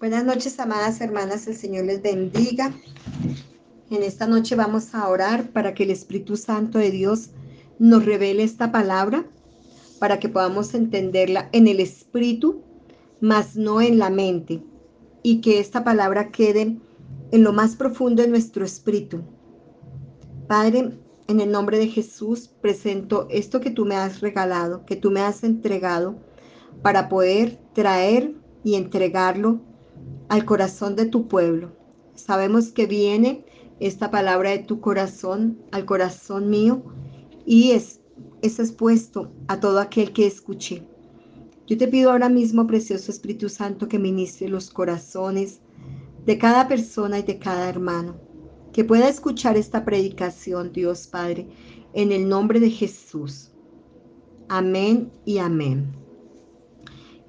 Buenas noches, amadas hermanas, el Señor les bendiga. En esta noche vamos a orar para que el Espíritu Santo de Dios nos revele esta palabra, para que podamos entenderla en el Espíritu, mas no en la mente, y que esta palabra quede en lo más profundo de nuestro espíritu. Padre, en el nombre de Jesús presento esto que tú me has regalado, que tú me has entregado, para poder traer y entregarlo al corazón de tu pueblo. Sabemos que viene esta palabra de tu corazón al corazón mío y es, es expuesto a todo aquel que escuche. Yo te pido ahora mismo, precioso Espíritu Santo, que ministre los corazones de cada persona y de cada hermano, que pueda escuchar esta predicación, Dios Padre, en el nombre de Jesús. Amén y amén.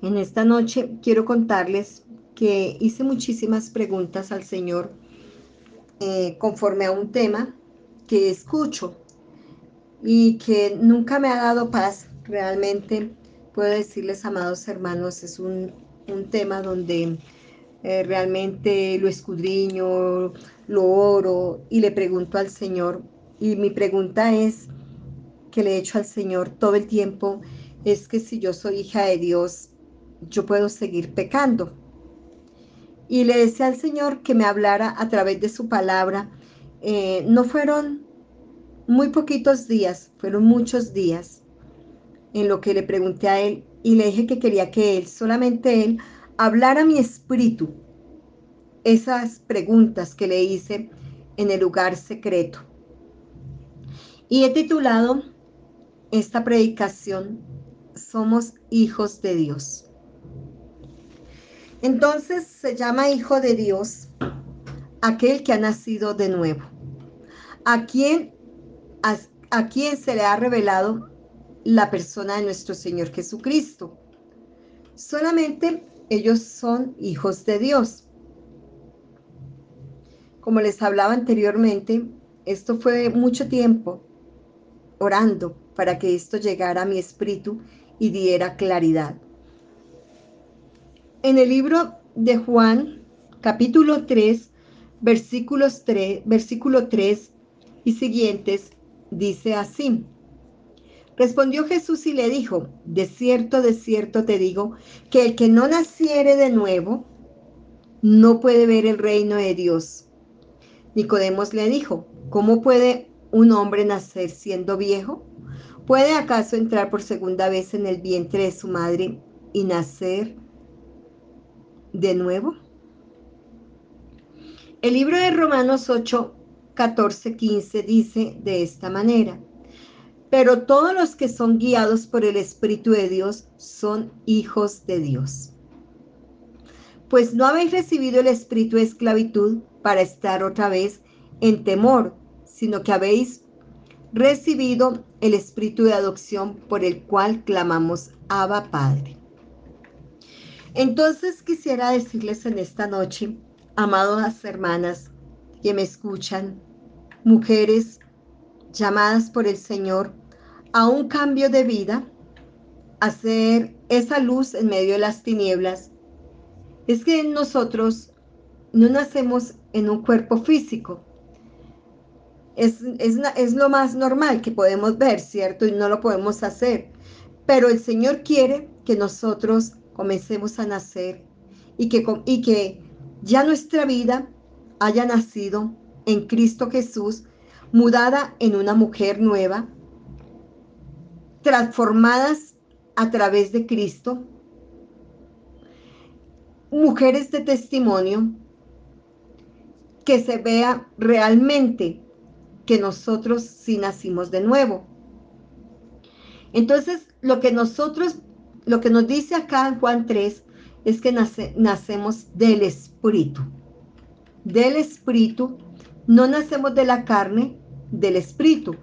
En esta noche quiero contarles que hice muchísimas preguntas al Señor eh, conforme a un tema que escucho y que nunca me ha dado paz. Realmente puedo decirles, amados hermanos, es un, tema donde eh, realmente lo escudriño, lo oro y le pregunto al Señor. Y mi pregunta es, que le he hecho al Señor todo el tiempo, es que si yo soy hija de Dios, yo puedo seguir pecando y le decía al Señor que me hablara a través de su palabra. Eh, no fueron muy poquitos días, fueron muchos días en lo que le pregunté a Él y le dije que quería que Él, solamente Él, hablara a mi espíritu esas preguntas que le hice en el lugar secreto. Y he titulado esta predicación, Somos hijos de Dios. Entonces se llama Hijo de Dios aquel que ha nacido de nuevo, a quien, a, quien se le ha revelado la persona de nuestro Señor Jesucristo. Solamente ellos son hijos de Dios. Como les hablaba anteriormente, esto fue mucho tiempo orando para que esto llegara a mi espíritu y diera claridad. En el libro de Juan, capítulo 3, versículos 3, versículo 3 y siguientes, dice así. Respondió Jesús y le dijo, de cierto, de cierto te digo, que el que no naciere de nuevo, no puede ver el reino de Dios. Nicodemos le dijo, ¿cómo puede un hombre nacer siendo viejo? ¿Puede acaso entrar por segunda vez en el vientre de su madre y nacer de nuevo? El libro de Romanos 8, 14, 15 dice de esta manera, pero todos los que son guiados por el Espíritu de Dios son hijos de Dios. Pues no habéis recibido el espíritu de esclavitud para estar otra vez en temor, sino que habéis recibido el espíritu de adopción por el cual clamamos Abba Padre. Entonces quisiera decirles en esta noche, amadas hermanas que me escuchan, mujeres llamadas por el Señor a un cambio de vida, a ser esa luz en medio de las tinieblas, es que nosotros no nacemos en un cuerpo físico. Es, es, es, lo más normal que podemos ver, ¿cierto? Y no lo podemos hacer. Pero el Señor quiere que nosotros comencemos a nacer y que, y que ya nuestra vida haya nacido en Cristo Jesús, mudada en una mujer nueva, transformadas a través de Cristo, mujeres de testimonio, que se vea realmente que nosotros sí nacimos de nuevo. Entonces, lo que nosotros lo que nos dice acá en Juan 3 es que nacemos del Espíritu. Del Espíritu, no nacemos de la carne, del Espíritu.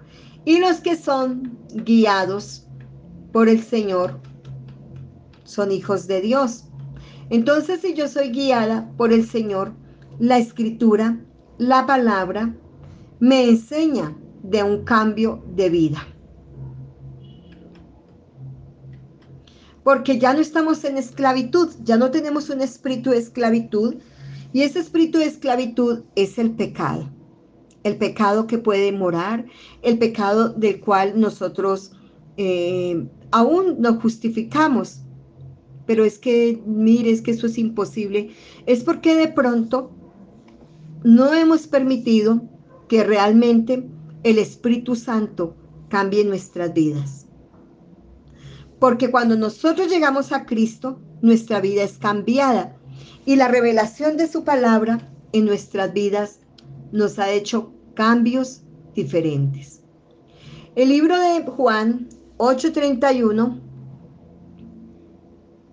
Y los que son guiados por el Señor son hijos de Dios. Entonces, si yo soy guiada por el Señor, la escritura, la palabra, me enseña de un cambio de vida. Porque ya no estamos en esclavitud, ya no tenemos un espíritu de esclavitud, y ese espíritu de esclavitud es el pecado, el pecado que puede morar, el pecado del cual nosotros eh, aún no justificamos. Pero es que, mire, es que eso es imposible. Es porque de pronto no hemos permitido que realmente el Espíritu Santo cambie nuestras vidas. Porque cuando nosotros llegamos a Cristo, nuestra vida es cambiada y la revelación de su palabra en nuestras vidas nos ha hecho cambios diferentes. El libro de Juan 8:31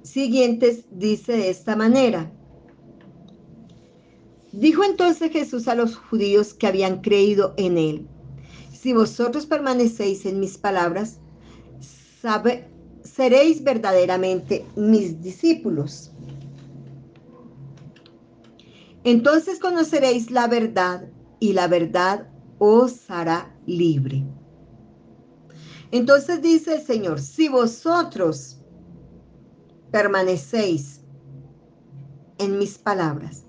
siguientes dice de esta manera. Dijo entonces Jesús a los judíos que habían creído en él, si vosotros permanecéis en mis palabras, sabe, seréis verdaderamente mis discípulos. Entonces conoceréis la verdad y la verdad os hará libre. Entonces dice el Señor, si vosotros permanecéis en mis palabras,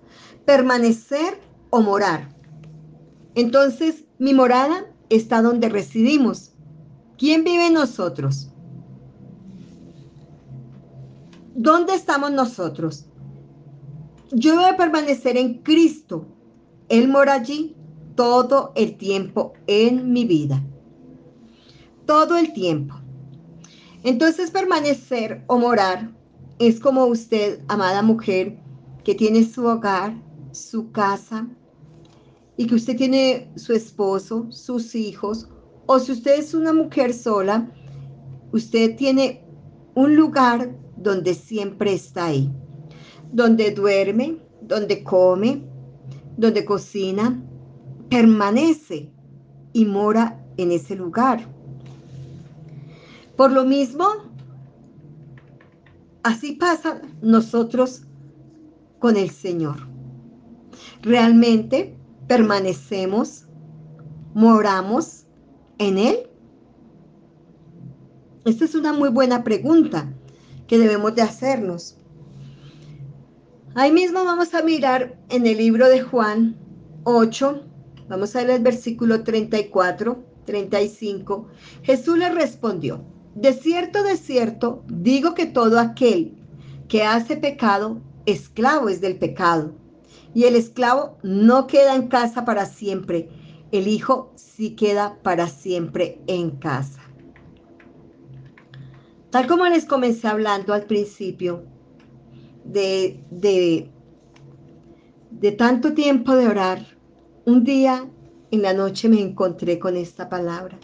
permanecer o morar. Entonces, mi morada está donde residimos. ¿Quién vive en nosotros? ¿Dónde estamos nosotros? Yo voy a permanecer en Cristo. Él mora allí todo el tiempo en mi vida. Todo el tiempo. Entonces permanecer o morar es como usted, amada mujer, que tiene su hogar, su casa y que usted tiene su esposo, sus hijos, o si usted es una mujer sola, usted tiene un lugar donde siempre está ahí, donde duerme, donde come, donde cocina, permanece y mora en ese lugar. Por lo mismo, así pasa nosotros con el Señor. ¿Realmente permanecemos, moramos en Él? Esta es una muy buena pregunta que debemos de hacernos. Ahí mismo vamos a mirar en el libro de Juan 8, vamos a ver el versículo 34, 35. Jesús le respondió, de cierto, de cierto, digo que todo aquel que hace pecado, esclavo es del pecado. Y el esclavo no queda en casa para siempre, el hijo sí queda para siempre en casa. Tal como les comencé hablando al principio, de, de, tanto tiempo de orar, un día en la noche me encontré con esta palabra.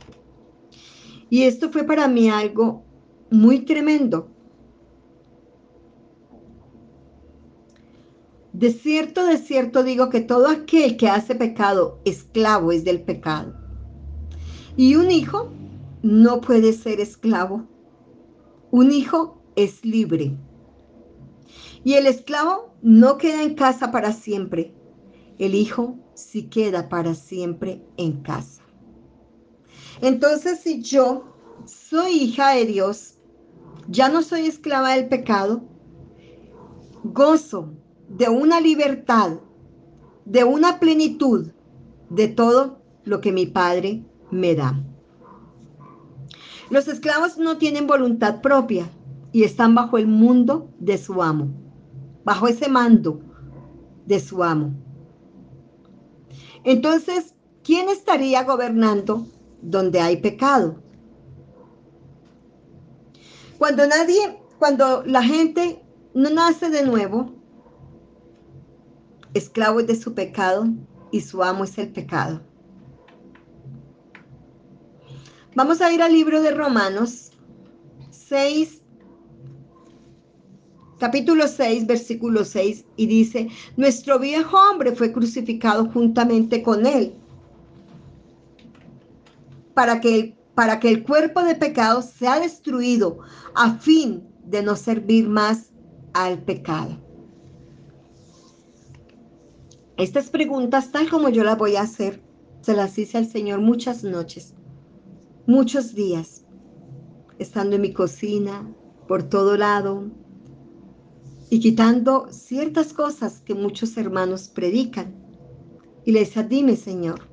Y esto fue para mí algo muy tremendo. De cierto, de cierto digo que todo aquel que hace pecado, esclavo es del pecado. Y un hijo no puede ser esclavo. Un hijo es libre. Y el esclavo no queda en casa para siempre. El hijo sí queda para siempre en casa. Entonces, si yo soy hija de Dios, ya no soy esclava del pecado, gozo de una libertad, de una plenitud de todo lo que mi Padre me da. Los esclavos no tienen voluntad propia y están bajo el mundo de su amo, bajo ese mando de su amo. Entonces, ¿quién estaría gobernando donde hay pecado. Cuando nadie, cuando la gente no nace de nuevo, esclavo es de su pecado y su amo es el pecado. Vamos a ir al libro de Romanos 6, capítulo 6, versículo 6, y dice, nuestro viejo hombre fue crucificado juntamente con él para que, el, para que el cuerpo de pecado sea destruido a fin de no servir más al pecado. Estas preguntas, tal como yo las voy a hacer, se las hice al Señor muchas noches, muchos días, estando en mi cocina, por todo lado y quitando ciertas cosas que muchos hermanos predican. Y le decía, dime Señor,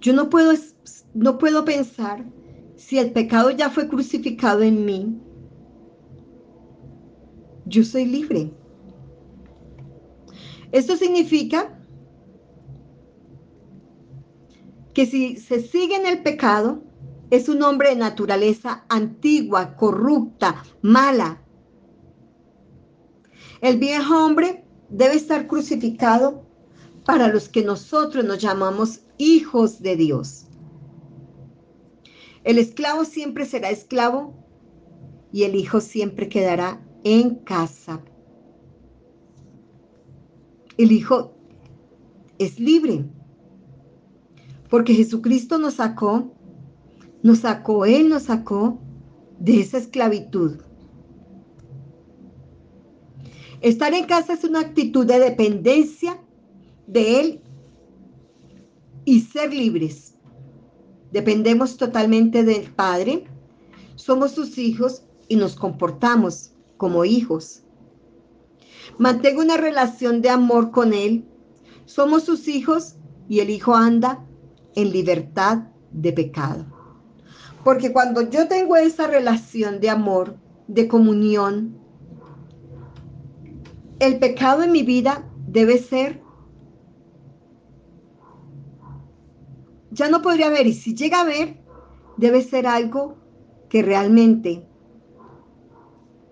yo no puedo, no puedo pensar si el pecado ya fue crucificado en mí, yo soy libre. Esto significa que si se sigue en el pecado, es un hombre de naturaleza antigua, corrupta, mala. El viejo hombre debe estar crucificado para los que nosotros nos llamamos hijos de Dios. El esclavo siempre será esclavo y el hijo siempre quedará en casa. El hijo es libre porque Jesucristo nos sacó nos sacó, Él nos sacó de esa esclavitud. Estar en casa es una actitud de dependencia de Él y ser libres. Dependemos totalmente del Padre, somos sus hijos y nos comportamos como hijos. Mantengo una relación de amor con Él, somos sus hijos y el hijo anda en libertad de pecado. Porque cuando yo tengo esa relación de amor, de comunión, el pecado en mi vida debe ser, ya no podría haber, y si llega a ver, debe ser algo que realmente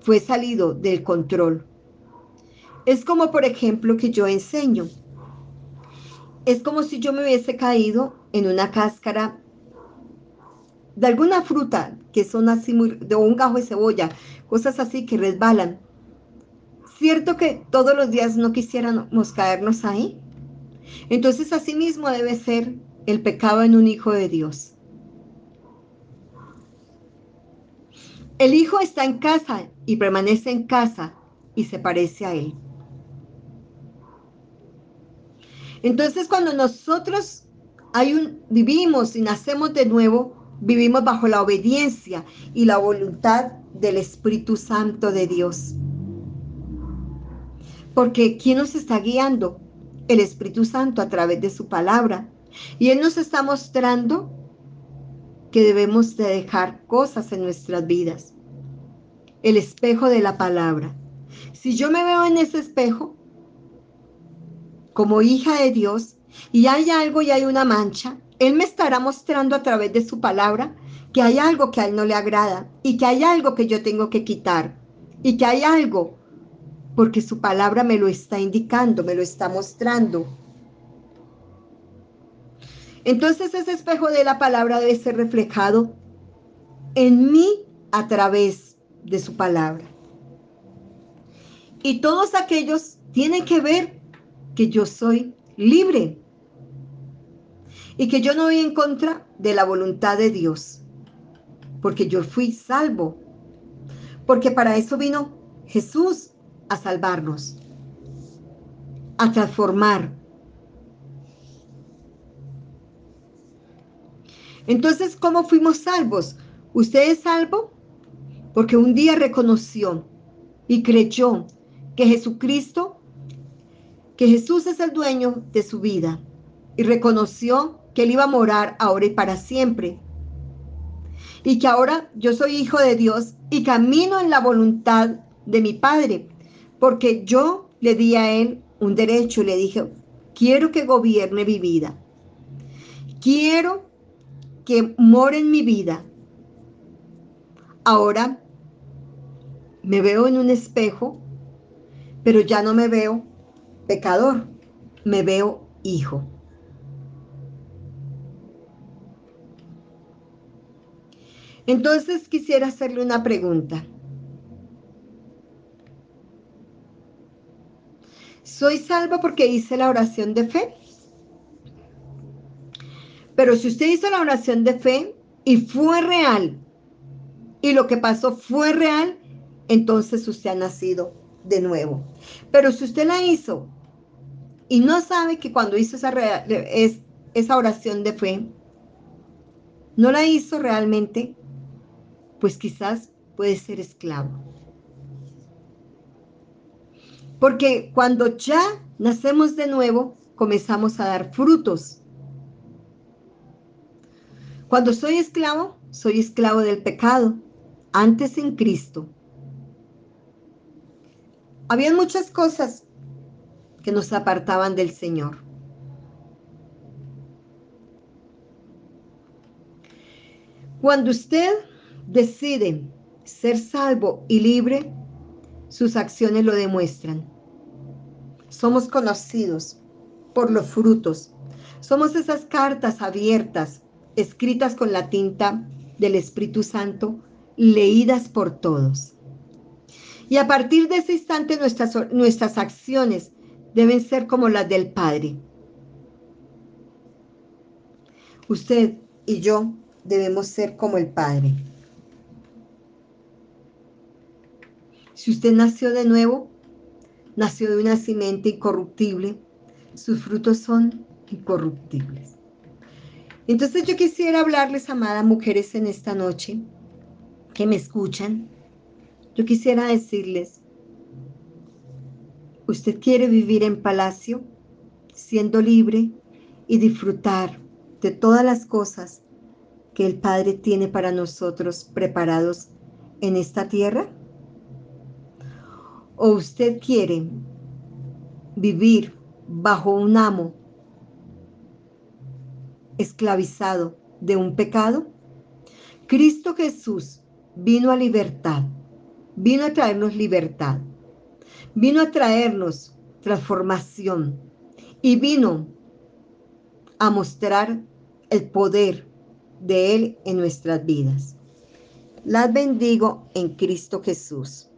fue salido del control. Es como, por ejemplo, que yo enseño. Es como si yo me hubiese caído en una cáscara de alguna fruta que son así muy, de un gajo de cebolla, cosas así que resbalan. ¿Cierto que todos los días no quisiéramos caernos ahí? Entonces así mismo debe ser el pecado en un hijo de Dios. El hijo está en casa y permanece en casa y se parece a él. Entonces cuando nosotros hay un, vivimos y nacemos de nuevo, Vivimos bajo la obediencia y la voluntad del Espíritu Santo de Dios. Porque ¿quién nos está guiando? El Espíritu Santo a través de su palabra. Y Él nos está mostrando que debemos de dejar cosas en nuestras vidas. El espejo de la palabra. Si yo me veo en ese espejo como hija de Dios y hay algo y hay una mancha, él me estará mostrando a través de su palabra que hay algo que a Él no le agrada y que hay algo que yo tengo que quitar y que hay algo porque su palabra me lo está indicando, me lo está mostrando. Entonces ese espejo de la palabra debe ser reflejado en mí a través de su palabra. Y todos aquellos tienen que ver que yo soy libre, y que yo no voy en contra de la voluntad de Dios, porque yo fui salvo, porque para eso vino Jesús a salvarnos, a transformar. Entonces, ¿cómo fuimos salvos? Usted es salvo porque un día reconoció y creyó que Jesucristo, que Jesús es el dueño de su vida y reconoció que Él iba a morar ahora y para siempre. Y que ahora yo soy hijo de Dios y camino en la voluntad de mi Padre, porque yo le di a Él un derecho, le dije, quiero que gobierne mi vida. Quiero que more en mi vida. Ahora me veo en un espejo, pero ya no me veo pecador, me veo hijo. Entonces quisiera hacerle una pregunta. ¿Soy salva porque hice la oración de fe? Pero si usted hizo la oración de fe y fue real, y lo que pasó fue real, entonces usted ha nacido de nuevo. Pero si usted la hizo y no sabe que cuando hizo esa, esa oración de fe, no la hizo realmente, pues quizás puede ser esclavo. Porque cuando ya nacemos de nuevo, comenzamos a dar frutos. Cuando soy esclavo, soy esclavo del pecado. Antes en Cristo. Habían muchas cosas que nos apartaban del Señor. Cuando usted decide ser salvo y libre, sus acciones lo demuestran. Somos conocidos por los frutos. Somos esas cartas abiertas, escritas con la tinta del Espíritu Santo, leídas por todos. Y a partir de ese instante nuestras, nuestras acciones deben ser como las del Padre. Usted y yo debemos ser como el Padre. Si usted nació de nuevo, nació de una simiente incorruptible, sus frutos son incorruptibles. Entonces yo quisiera hablarles, amadas mujeres, en esta noche que me escuchan. Yo quisiera decirles, usted quiere vivir en palacio, siendo libre y disfrutar de todas las cosas que el Padre tiene para nosotros preparados en esta tierra? ¿O usted quiere vivir bajo un amo esclavizado de un pecado? Cristo Jesús vino a libertad, vino a traernos libertad, vino a traernos transformación y vino a mostrar el poder de Él en nuestras vidas. Las bendigo en Cristo Jesús.